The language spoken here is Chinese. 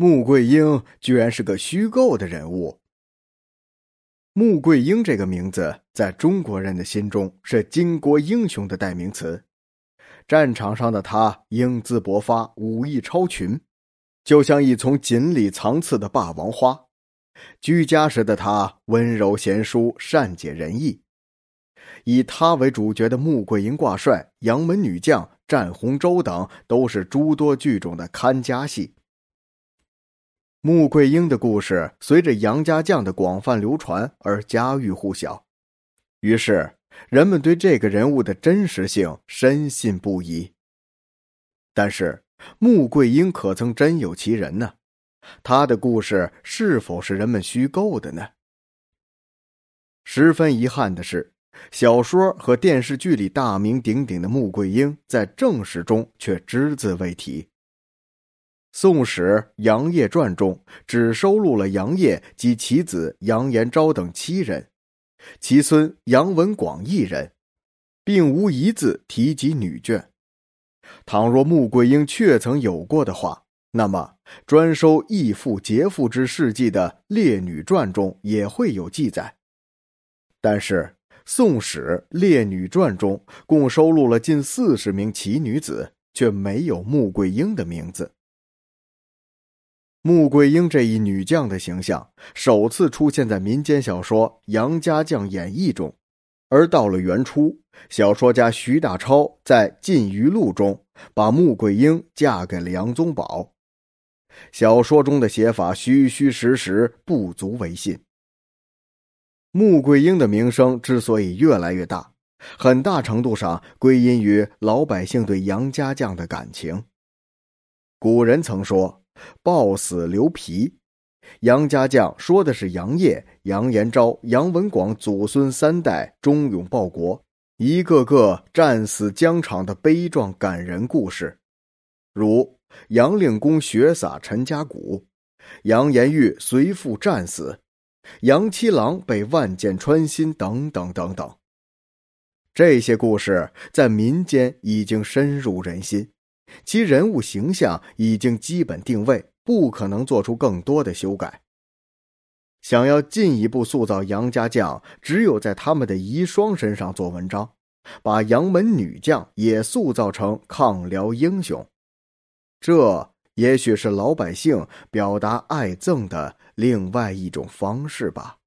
穆桂英居然是个虚构的人物。穆桂英这个名字在中国人的心中是巾帼英雄的代名词。战场上的他英姿勃发，武艺超群，就像一丛锦里藏刺的霸王花；居家时的他温柔贤淑，善解人意。以他为主角的《穆桂英挂帅》《杨门女将》《战红州》等，都是诸多剧种的看家戏。穆桂英的故事随着杨家将的广泛流传而家喻户晓，于是人们对这个人物的真实性深信不疑。但是，穆桂英可曾真有其人呢？她的故事是否是人们虚构的呢？十分遗憾的是，小说和电视剧里大名鼎鼎的穆桂英，在正史中却只字未提。《宋史·杨业传》中只收录了杨业及其子杨延昭等七人，其孙杨文广一人，并无一字提及女眷。倘若穆桂英确曾有过的话，那么专收义父劫父之事迹的《列女传》中也会有记载。但是，《宋史·列女传》中共收录了近四十名奇女子，却没有穆桂英的名字。穆桂英这一女将的形象首次出现在民间小说《杨家将演义》中，而到了元初，小说家徐大超在《晋余录》中把穆桂英嫁给了杨宗保。小说中的写法虚虚实实，不足为信。穆桂英的名声之所以越来越大，很大程度上归因于老百姓对杨家将的感情。古人曾说。暴死留皮，杨家将说的是杨业、杨延昭、杨文广祖孙三代忠勇报国，一个个战死疆场的悲壮感人故事，如杨令公血洒陈家谷，杨延玉随父战死，杨七郎被万箭穿心等等等等。这些故事在民间已经深入人心。其人物形象已经基本定位，不可能做出更多的修改。想要进一步塑造杨家将，只有在他们的遗孀身上做文章，把杨门女将也塑造成抗辽英雄。这也许是老百姓表达爱憎的另外一种方式吧。